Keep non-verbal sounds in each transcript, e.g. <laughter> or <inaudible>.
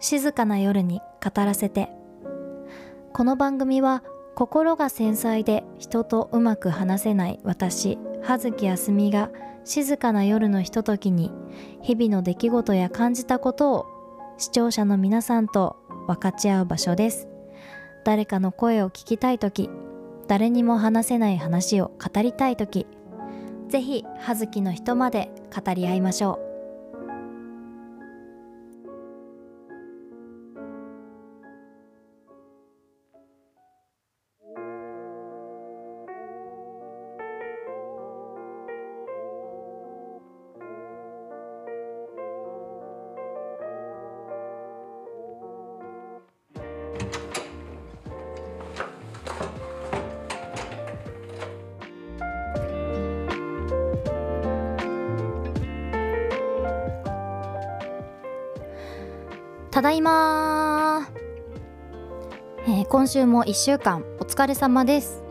静かな夜に語らせて。この番組は心が繊細で人とうまく話せない私葉月あすみが静かな夜のひとときに日々の出来事や感じたことを視聴者の皆さんと分かち合う場所です。誰かの声を聞きたい時誰にも話せない話を語りたい時ぜひ葉月の人まで語り合いましょう。ただいまえー、今週も1週間お疲れ様です。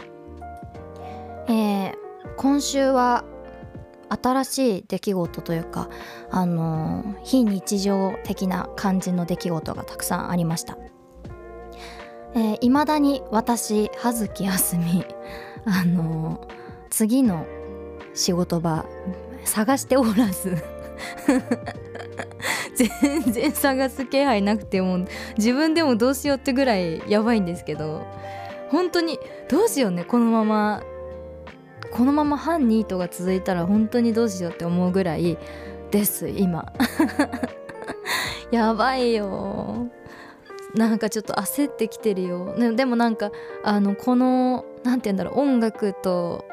えー、今週は新しい出来事というかあのー、非日常的な感じの出来事がたくさんありました。いま、えー、だに私葉月あすみ <laughs> あの、次の仕事場探しておらず。全然探す気配なくても自分でもどうしようってぐらいやばいんですけど本当にどうしようねこのまま。このまま反ニートが続いたら本当にどうしようって思うぐらいです今。<laughs> やばいよ。なんかちょっと焦ってきてるよ。でもなんかあのこの何て言うんだろう音楽と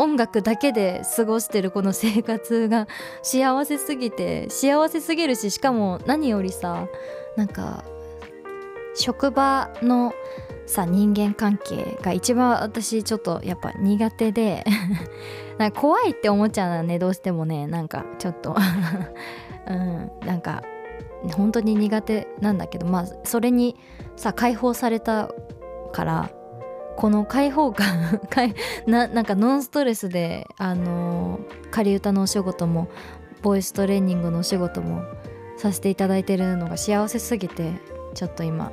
音楽だけで過ごしてるこの生活が幸せすぎて幸せすぎるししかも何よりさなんか職場のさ人間関係が一番私ちょっとやっぱ苦手で <laughs> なんか怖いって思っちゃうのはねどうしてもね。なんかちょっと <laughs> うんなんか本当に苦手なんだけどまあそれにさ解放されたからこの開放感 <laughs> ななんかノンストレスであの仮歌のお仕事もボイストレーニングのお仕事もさせていただいてるのが幸せすぎてちょっと今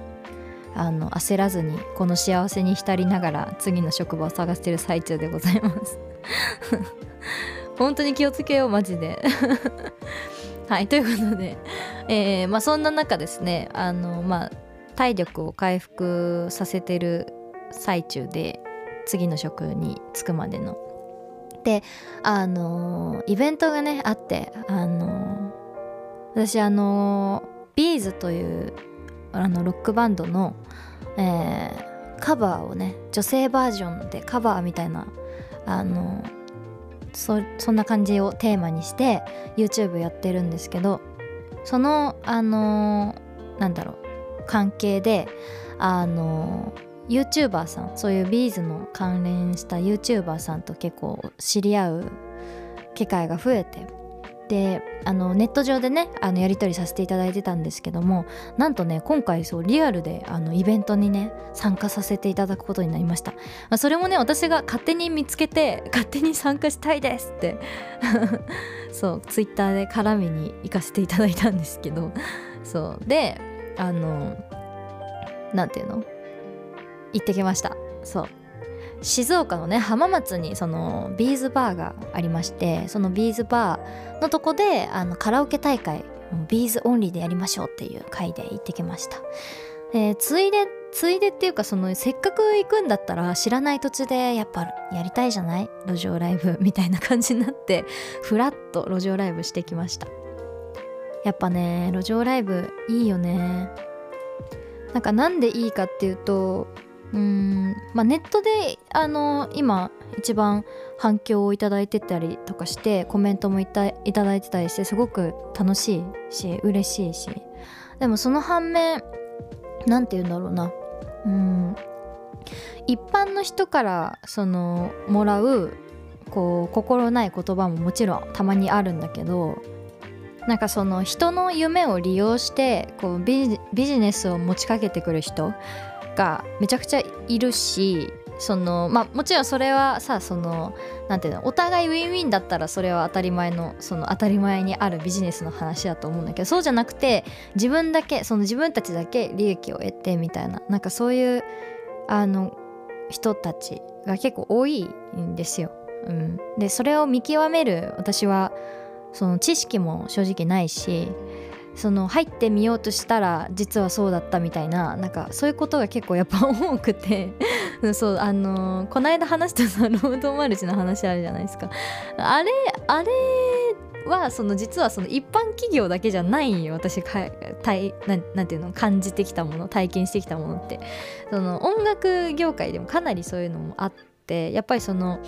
あの焦らずにこの幸せに浸りながら次の職場を探してる最中でございます。<laughs> 本当に気をつけようマジで。<laughs> はいということで、えー、まあそんな中ですねあのまあ体力を回復させてる最中で次の職に就くまでの。であのイベントがねあってあの私あのビーズというあのロックバンドの、えー、カバーをね女性バージョンでカバーみたいなあのそそんな感じをテーマにして YouTube やってるんですけどそのあのなんだろう関係であの YouTuber さんそういうビーズの関連した YouTuber さんと結構知り合う機会が増えて。であのネット上でねあのやり取りさせていただいてたんですけどもなんとね今回そうリアルであのイベントにね参加させていただくことになりました、まあ、それもね私が勝手に見つけて勝手に参加したいですって。<laughs> そうツイッターで絡みに行かせていただいたんですけど。そう。であの何て言うの？行ってきました。そう。静岡のね浜松にその B'z バーがありましてその B'z バーのとこであのカラオケ大会 B'z オンリーでやりましょうっていう会で行ってきました、え、ついでついでっていうかそのせっかく行くんだったら知らない土地でやっぱやりたいじゃない？路上ライブ <laughs> みたいな感じになってふらっと路上ライブしてきました。やっぱね路上ライブいいよね。なんかなんでいいかっていうとうん。まあ、ネットであの今一番反響をいただいてたりとかしてコメントもいたいただいてたりしてすごく楽しいし嬉しいし。でもその反面何て言うんだろうな。うん。一般の人からそのもらうこう心ない言葉ももちろんたまにあるんだけどなんかその人の夢を利用してこうビジネスを持ちかけてくる人がめちゃくちゃいるしそのまあもちろんそれはさそのなていうのお互いウィンウィンだったらそれは当たり前のその当たり前にあるビジネスの話だと思うんだけどそうじゃなくて自分だけその自分たちだけ利益を得てみたいななんかそういうあの人たちが結構多いんですよ。うん、でそれを見極める私はその知識も正直ないしその入ってみようとしたら実はそうだったみたいななんかそういうことが結構やっぱ多くて <laughs> そうあのー、この間話したさロードマルチの話あるじゃないですか。あれあれはその実はその一般企業だけじゃない私か体ななんていうの感じてきたもの体験してきたものって。その音楽業界でもかなりそういうのもあってってやっぱりその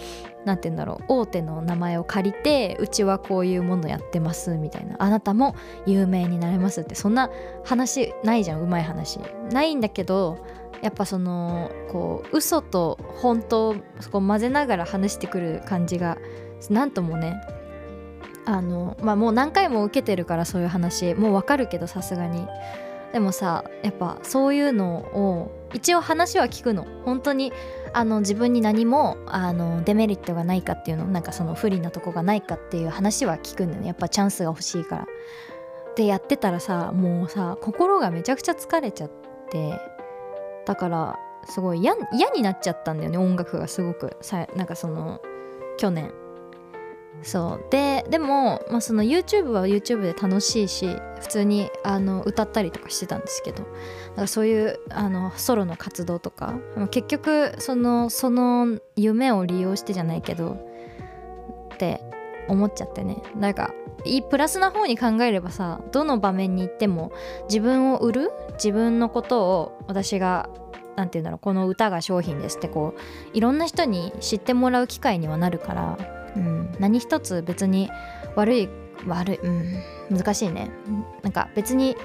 何て言うんだろう大手の名前を借りてうちはこういうものやってますみたいな。あなたも有名になれますってそんな話ないじゃんうまい話。ないんだけどやっぱそのこう嘘と本当をこう混ぜながら話してくる感じがなんともねあのまあもう何回も受けてるからそういう話。もうわかるけどさすがに。でもさやっぱそういうのを一応話は聞くの。本当にあの自分に何もあのデメリットがないかっていうのなんかその不利なとこがないかっていう話は聞くんだよね。やっぱチャンスが欲しいから。でやってたらさもうさ心がめちゃくちゃ疲れちゃって。だからすごい嫌になっちゃったんだよね音楽がすごく。さなんかその去年。そう。ででも、まあ、その YouTube は YouTube で楽しいし普通にあの歌ったりとかしてたんですけどだからそういうあのソロの活動とか結局そのその夢を利用してじゃないけどって思っちゃってね。なんかいいプラスな方に考えればさどの場面に行っても自分を売る自分のことを私が何て言うんだろうこの歌が商品ですってこういろんな人に知ってもらう機会にはなるからうん、何一つ別に悪い悪い、うん、難しいね。なんか別に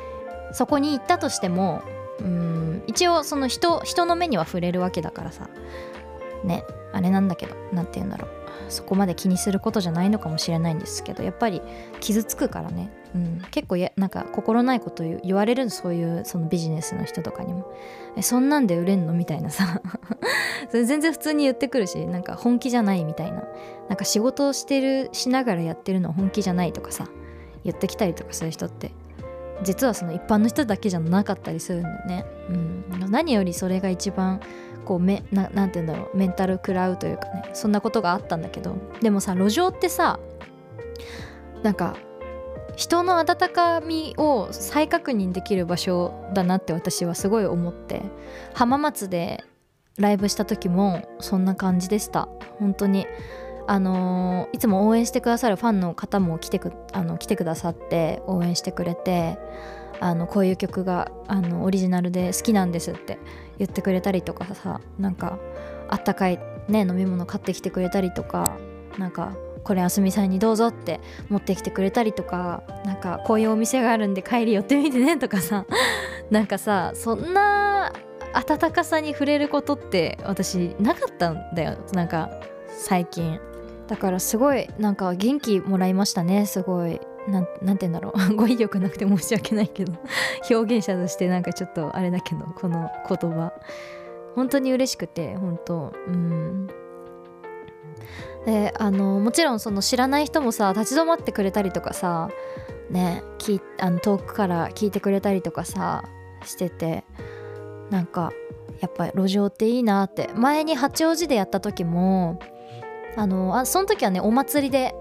そこに行ったとしても、うん、一応その人人の目には触れるわけだからさねあれなんだけど何て言うんだろう。そこまで気にすることじゃないのかもしれないんですけどやっぱり傷つくからね、うん、結構やなんか心ないこと言われるそういうそのビジネスの人とかにも。えそんなんで売れんのみたいなさ。<laughs> それ全然普通に言ってくるしなんか本気じゃないみたいな。なんか仕事をしてるしながらやってるの本気じゃないとかさ言ってきたりとかする人って実はその一般の人だけじゃなかったりするんだよね、うん、何よりそれが一番こうめななんて言うんだろうメンタル食らうというかねそんなことがあったんだけどでもさ路上ってさなんか人の温かみを再確認できる場所だなって私はすごい思って浜松でライブした時もそんな感じでした。本当に。あのー、いつも応援してくださるファンの方も来てくあの来てくださって応援してくれてあのこういう曲があのオリジナルで好きなんですって言ってくれたりとかさなんかあったかいね飲み物買ってきてくれたりとかなんかこれあすみさんにどうぞって持ってきてくれたりとかなんかこういうお店があるんで帰り寄ってみてねとかさ <laughs> なんかさそんな温かさに触れることって私なかったんだよなんか最近。だからすごいなんか元気もらいましたねすごい。なんなんて言うんだろう。<laughs> 語彙力なくて申し訳ないけど。<laughs> 表現者としてなんかちょっとあれだけどこの言葉。本当に嬉しくて本当。うん。であのもちろんその知らない人もさ立ち止まってくれたりとかさねきあの遠くから聞いてくれたりとかさしててなんかやっぱり路上っていいなって。前に八王子でやった時もあのあその時はねお祭りで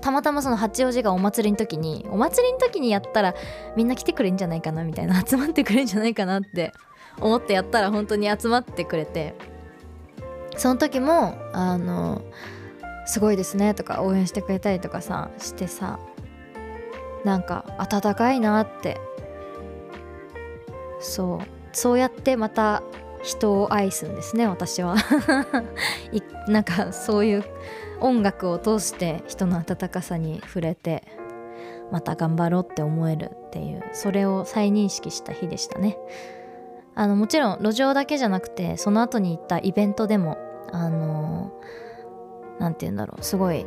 たまたまその八王子がお祭りの時にお祭りの時にやったらみんな来てくれるんじゃないかなみたいな <laughs> 集まってくれるんじゃないかなって思ってやったら本当に集まってくれてその時もあのすごいですねとか応援してくれたりとかさしてさなんか温かいなってそうそうやってまた人を愛すんですね私は。<laughs> なんかそういう音楽を通して人の温かさに触れてまた頑張ろうって思えるっていうそれを再認識した日でしたね。あのもちろん路上だけじゃなくてその後に行ったイベントでもあの何て言うんだろうすごい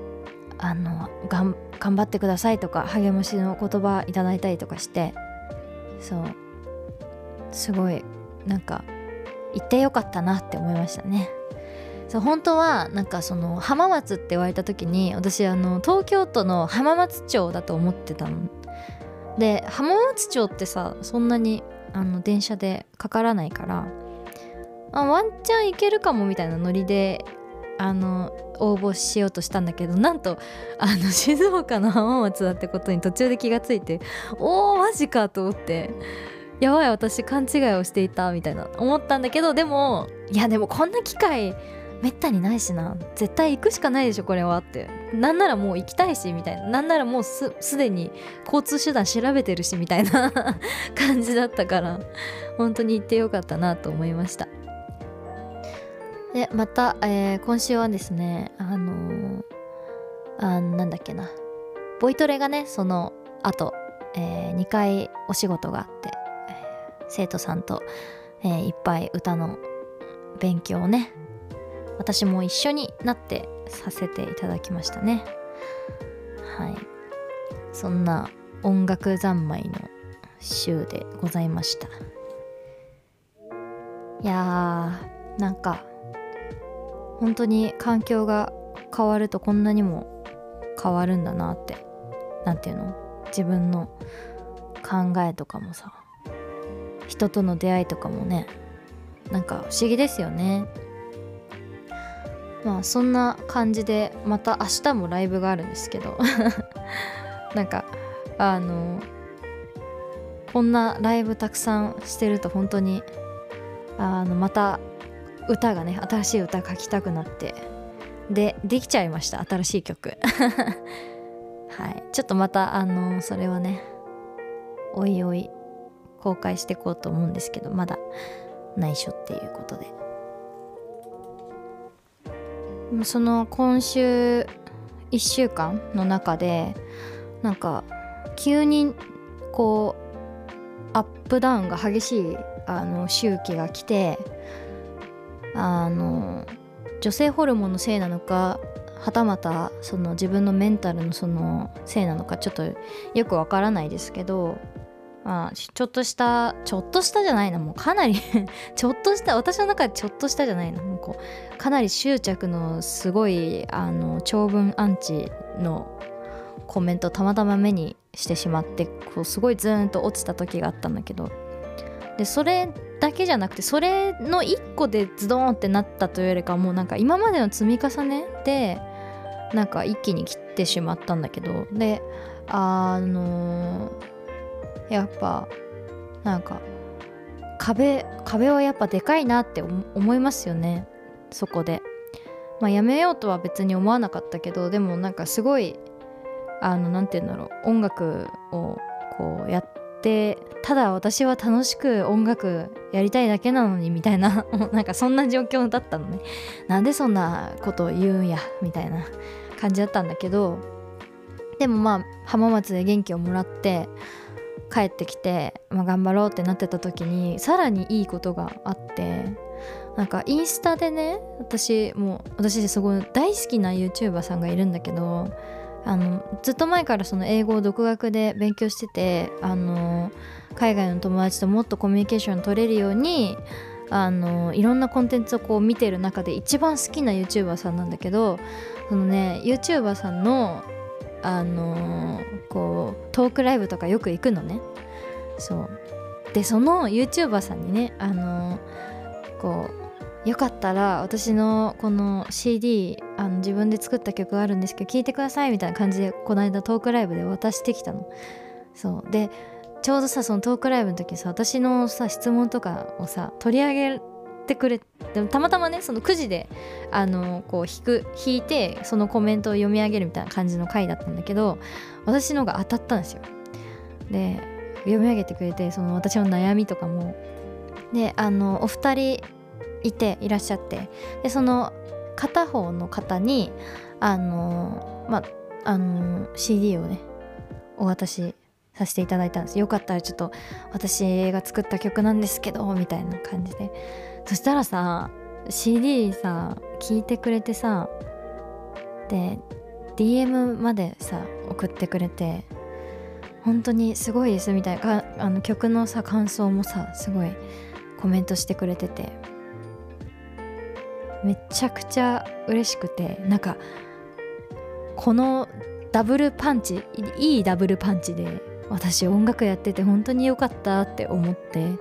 あの頑張ってくださいとか励ましの言葉いただいたりとかしてそうすごいなんか行ってよかったなって思いましたね。そう本当はなんかその浜松って言われた時に私あの東京都の浜松町だと思ってたの。で浜松町ってさそんなにあの電車でかからないからあワンチャン行けるかもみたいなノリであの応募しようとしたんだけどなんとあの <laughs> 静岡の浜松だってことに途中で気がついておーマジかと思って。やばい私勘違いをしていたみたいな。思ったんだけどでもいやでもこんな機会めったにないしな。絶対行くしかないでしょこれはって。なんならもう行きたいしみたいな。なんならもうすでに交通手段調べてるしみたいな。<laughs> 感じだったから。本当に行ってよかったなと思いました。でまた、えー、今週はですねあのー、あなんだっけな。ボイトレがねその後、えー、2回お仕事があって、生徒さんと、えー、いっぱい歌の勉強をね私も一緒になってさせていただきましたね。はい。そんな音楽三昧の週でございました。いやーなんか本当に環境が変わるとこんなにも変わるんだなって。何ていうの？自分の考えとかもさ。人との出会いとかもねなんか不思議ですよね。まあそんな感じでまた明日もライブがあるんですけど <laughs> なんかあのこんなライブたくさんしてると本当にあのまた歌がね新しい歌書きたくなってでできちゃいました新しい曲。<laughs> はい。ちょっとまたあのそれはねおいおい公開していこうと思うんですけどまだ内緒っていうことで。その今週1週間の中でなんか急にこうアップダウンが激しいあの周期が来てあの女性ホルモンのせいなのかはたまたその自分のメンタルのそのせいなのかちょっとよくわからないですけどまあ、ちょっとしたちょっとしたじゃないなもうかなり <laughs> ちょっとした私の中でちょっとしたじゃないなもうこうかなり執着のすごいあの長文アンチのコメントたまたま目にしてしまってこうすごいズーンと落ちた時があったんだけど。でそれだけじゃなくてそれの1個でズドーンってなったというよりかもうなんか今までの積み重ねでなんか一気に切ってしまったんだけど。であのーやっぱなんか壁壁はやっぱでかいなって思いますよね。そこで。まあやめようとは別に思わなかったけどでもなんかすごいあの何て言うんだろう。音楽をこうやってただ私は楽しく音楽やりたいだけなのにみたいな <laughs> なんかそんな状況だったのね。なんでそんなことを言うんやみたいな感じだったんだけどでもまあ浜松で元気をもらって帰ってきて、まあ、頑張ろうってなってた時にさらにいいことがあってなんかインスタでね私もう私すごい大好きな YouTuber さんがいるんだけどあのずっと前からその英語を独学で勉強しててあの海外の友達ともっとコミュニケーション取れるようにあのいろんなコンテンツをこう見てる中で一番好きな YouTuber さんなんだけどそのね YouTuber さんのあのー、こうトークライブとかよく行くのね。そう。でその YouTuber さんにねあのー、こうよかったら私のこの CD あの自分で作った曲があるんですけど聴いてくださいみたいな感じでこの間トークライブで渡してきたの。そう。でちょうどさそのトークライブの時さ私のさ質問とかをさ取り上げてくれでもたまたまねその9時であのこう引く引いてそのコメントを読み上げるみたいな感じの回だったんだけど私のが当たったんですよ。で読み上げてくれてその私の悩みとかもであのお二人いていらっしゃってでその片方の方にあのまあの CD をねお渡しさせていただいたんです。よかったらちょっと私が作った曲なんですけどみたいな感じで。そしたらさ CD さ聞いてくれてさで DM までさ送ってくれて本当にすごいですみたいなあの曲のさ感想もさすごいコメントしてくれててめちゃくちゃ嬉しくてなんかこのダブルパンチいいダブルパンチで私音楽やってて本当に良かったって思って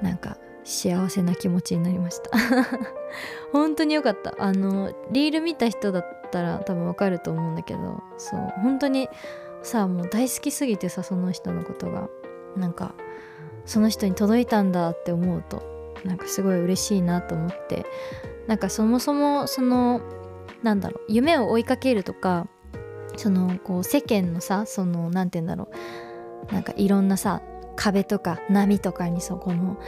なんか幸せな気持ちになりました。<laughs> 本当に良かった。あのリール見た人だったら多分わかると思うんだけどそう本当にさもう大好きすぎてさその人のことが。なんかその人に届いたんだって思うとなんかすごい嬉しいなと思って。なんかそもそもそのなんだろう夢を追いかけるとかそのこう世間のさその何て言うんだろう。なんかいろんなさ壁とか波とかにそこの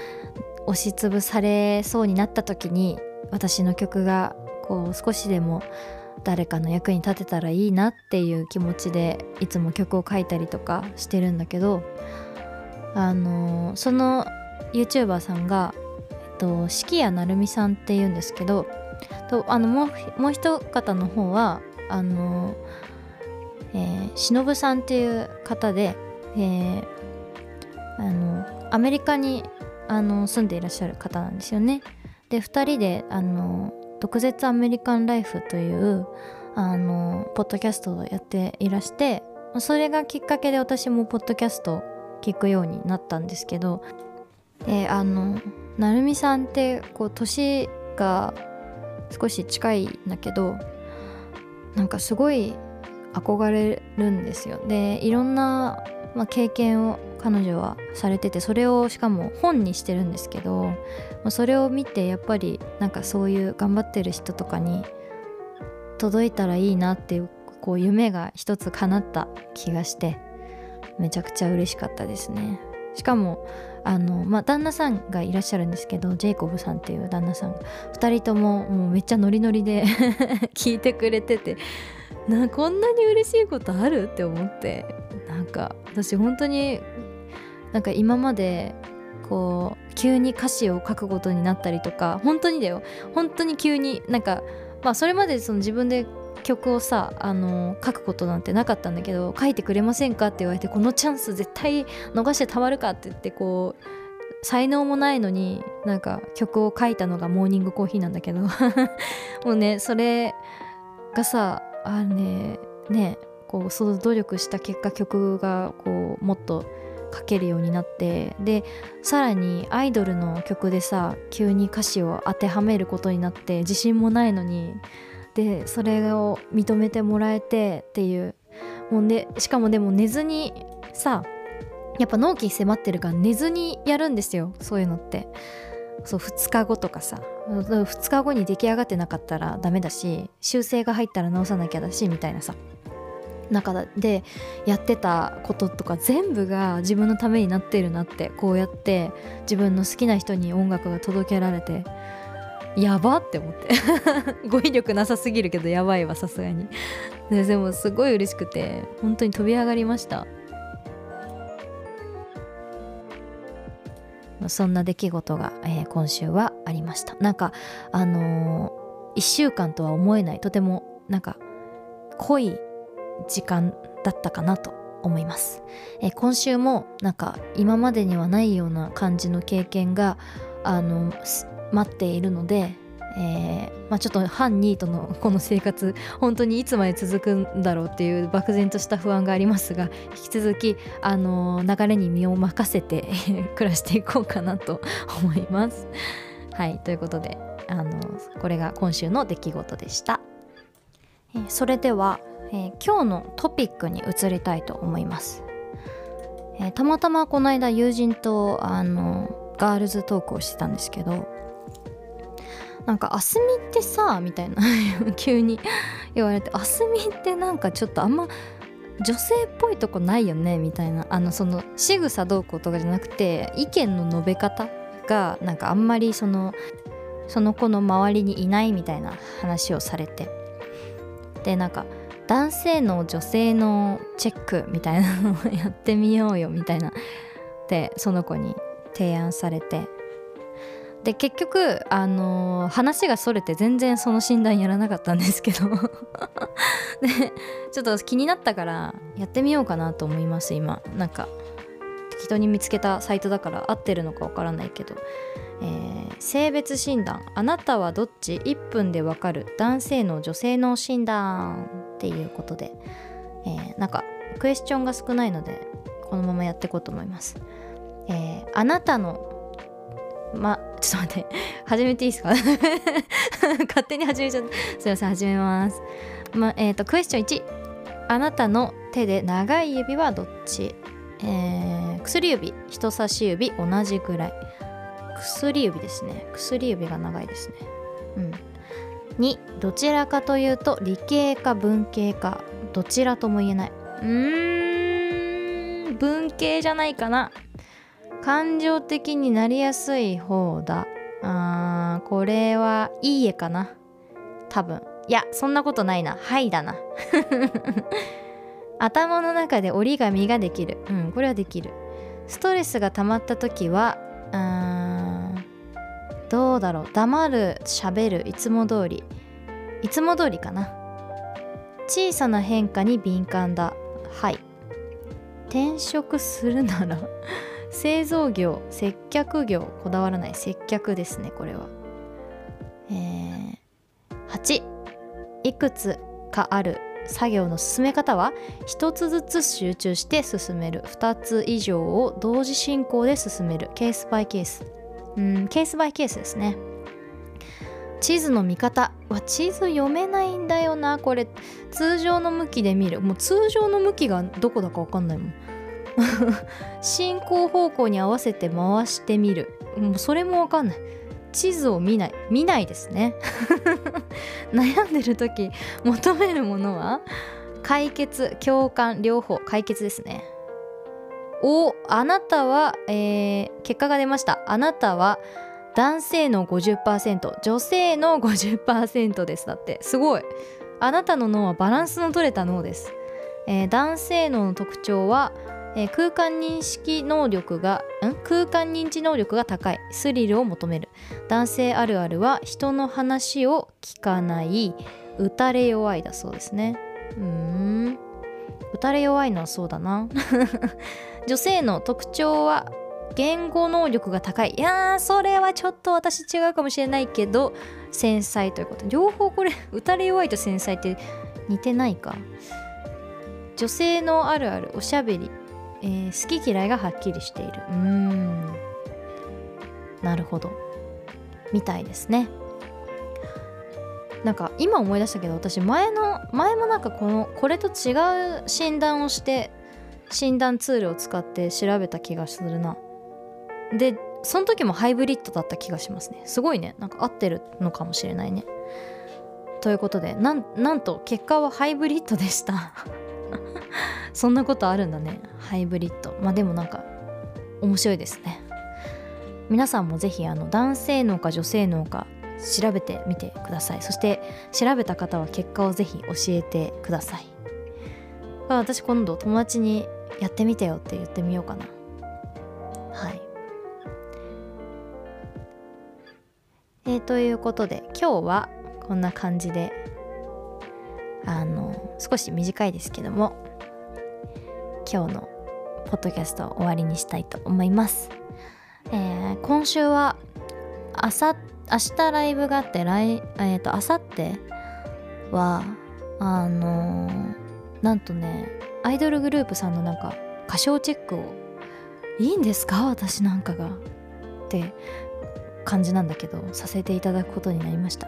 押しつぶされそうになった時に私の曲がこう少しでも誰かの役に立てたらいいなっていう気持ちでいつも曲を書いたりとかしてるんだけどあのその YouTuber さんが、えっと、四季谷成美さんっていうんですけどとあのもうもう一方の方はあの、えー、忍さんっていう方で、えー、あのアメリカにあの住んでいらっしゃる方なんですよね。で2人であの「毒舌アメリカンライフ」というあのポッドキャストをやっていらしてそれがきっかけで私もポッドキャスト聞くようになったんですけどであの成美さんってこう年が少し近いんだけどなんかすごい憧れるんですよでいろんな、まあ、経験を彼女はされててそれをしかも本にしてるんですけどそれを見てやっぱりなんかそういう頑張ってる人とかに届いたらいいなっていうこう夢が一つ叶った気がしてめちゃくちゃ嬉しかったですね。しかもあのまあ旦那さんがいらっしゃるんですけどジェイコブさんっていう旦那さん2人とももうめっちゃノリノリで <laughs> 聞いてくれててなこんなに嬉しいことある？って思って。なんか私本当になんか今までこう急に歌詞を書くことになったりとか本当にだよ。本当に急になんかまあそれまでその自分で曲をさあの書くことなんてなかったんだけど書いてくれませんかって言われてこのチャンス絶対逃してたまるかって言ってこう才能もないのになんか曲を書いたのがモーニングコーヒーなんだけど。<laughs> もうねそれがさあねねこうその努力した結果曲がこうもっと書けるようになってでさらにアイドルの曲でさ急に歌詞を当てはめることになって自信もないのにでそれを認めてもらえてっていう。もう、ね、しかもでも寝ずにさやっぱ納期迫ってるから寝ずにやるんですよそういうのって。そう2日後とかさ2日後に出来上がってなかったらダメだし修正が入ったら直さなきゃだしみたいなさ。中でやってたこととか全部が自分のためになってるなってこうやって自分の好きな人に音楽が届けられてやばって思って。<laughs> 語彙力なさすぎるけどやばいわさすがに。ででもすごい嬉しくて本当に飛び上がりました。そんな出来事が、えー、今週はありました。なんかあのー、1週間とは思えないとてもなんか濃い時間だったかなと思います、えー、今週もなんか今までにはないような感じの経験があの待っているので、えーまあ、ちょっと反ニートの <laughs> この生活本当にいつまで続くんだろうっていう漠然とした不安がありますが引き続き、あの流れに身を任せて <laughs> 暮らしていこうかなと思います。はいということで、あのこれが今週の出来事でした。えー、それでは、えー、今日のトピックに移りたいと思います。えー、たまたまこの間友人とあのガールズトークをしてたんですけどなんか「あすみってさ」みたいな <laughs> 急に <laughs> 言われて「あすみってなんかちょっとあんま女性っぽいとこないよね」みたいなあのその仕草どうこうとかじゃなくて意見の述べ方がなんかあんまりそのその子の周りにいないみたいな話をされてでなんか男性の女性のチェックみたいなのをやってみようよみたいなでその子に提案されて。で結局、あのー、話がそれて全然その診断やらなかったんですけど。<laughs> でちょっと気になったからやってみようかなと思います今。なんか適当に見つけたサイトだから合ってるのかわからないけど。えー性別診断。あなたはどっち ?1 分でわかる。男性の女性の診断。っていうことで、えーなんかクエスチョンが少ないのでこのままやっていこうと思います、えーあなたのまちょっと待って <laughs> 始めていいですか？<laughs> 勝手に始めちゃった。すいません始めます。まえっ、とクエスチョン1あなたの手で長い指はどっち、えー薬指人差し指同じくらい。薬指ですね。薬指が長いですね。うん。2どちらかというと理系か文系かどちらとも言えない。うーん文系じゃないかな。感情的になりやすい方だ。あーこれはいい絵かな。多分。いやそんなことないな。はいだな。<laughs> 頭の中で折り紙ができる。うんこれはできる。ストレスが溜まった時はうーんどうだろう。黙る喋るいつも通り。いつも通りかな。小さな変化に敏感だ。はい。転職するなら <laughs> 製造業接客業こだわらない。接客ですねこれは。えー、8いくつかある。作業の進め方は一つずつ集中して進める。2つ以上を同時進行で進める。ケースバイケース。うんケースバイケースですね。地図の見方。は地図読めないんだよなこれ。通常の向きで見る。もう通常の向きがどこだか分かんないもん。<laughs> 進行方向に合わせて回してみる。もうそれも分かんない。地図を見ない。見ないですね。<laughs> 悩んでる時求めるものは解決共感両方。解決ですね。おあなたは、えー結果が出ました。あなたは男性の50%女性の50%です。だってすごい。あなたの脳はバランスの取れた脳です、えー男性脳の特徴は、えー空間認識能力がん？空間認知能力が高い。スリルを求める。男性あるあるは人の話を聞かない。打たれ弱いだそうですね。うーん。打たれ弱いのはそうだな。女性の特徴は言語能力が高い。いやーそれはちょっと私違うかもしれないけど繊細ということ。両方これ打たれ弱いと繊細って似てないか。女性のあるあるおしゃべり、えー好き嫌いがはっきりしている。うーん。なるほど。みたいですね。なんか今思い出したけど私前の前もなんかこのこれと違う診断をして診断ツールを使って調べた気がするな。でその時もハイブリッドだった気がしますね。すごいね。なんか合ってるのかもしれないね。ということでなんと結果はハイブリッドでした。<laughs> そんなことあるんだね。ハイブリッド。まあでもなんか面白いですね。皆さんもぜひあの男性脳か女性脳か調べてみてください。そして調べた方は結果をぜひ教えてください。私今度友達にやってみてよって言ってみようかな。はい。えーということで今日はこんな感じであの少し短いですけども今日のポッドキャストを終わりにしたいと思います、えー今週はあさ明日ライブがあって来えっ、と明後日はあのーなんとねアイドルグループさんのなんか歌唱チェックをいいんですか？私なんかが。って感じなんだけどさせていただくことになりました。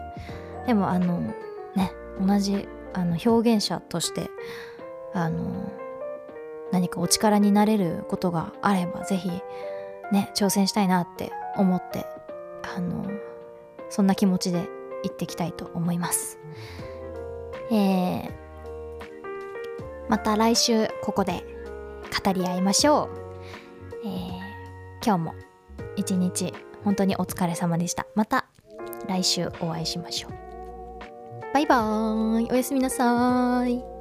でもあのね同じあの表現者としてあの何かお力になれることがあればぜひね挑戦したいなって思ってあのそんな気持ちで行ってきたいと思います。えー、また来週ここで語り合いましょう、えー、今日も一日本当にお疲れ様でした。また来週お会いしましょう。バイバーイ。おやすみなさい。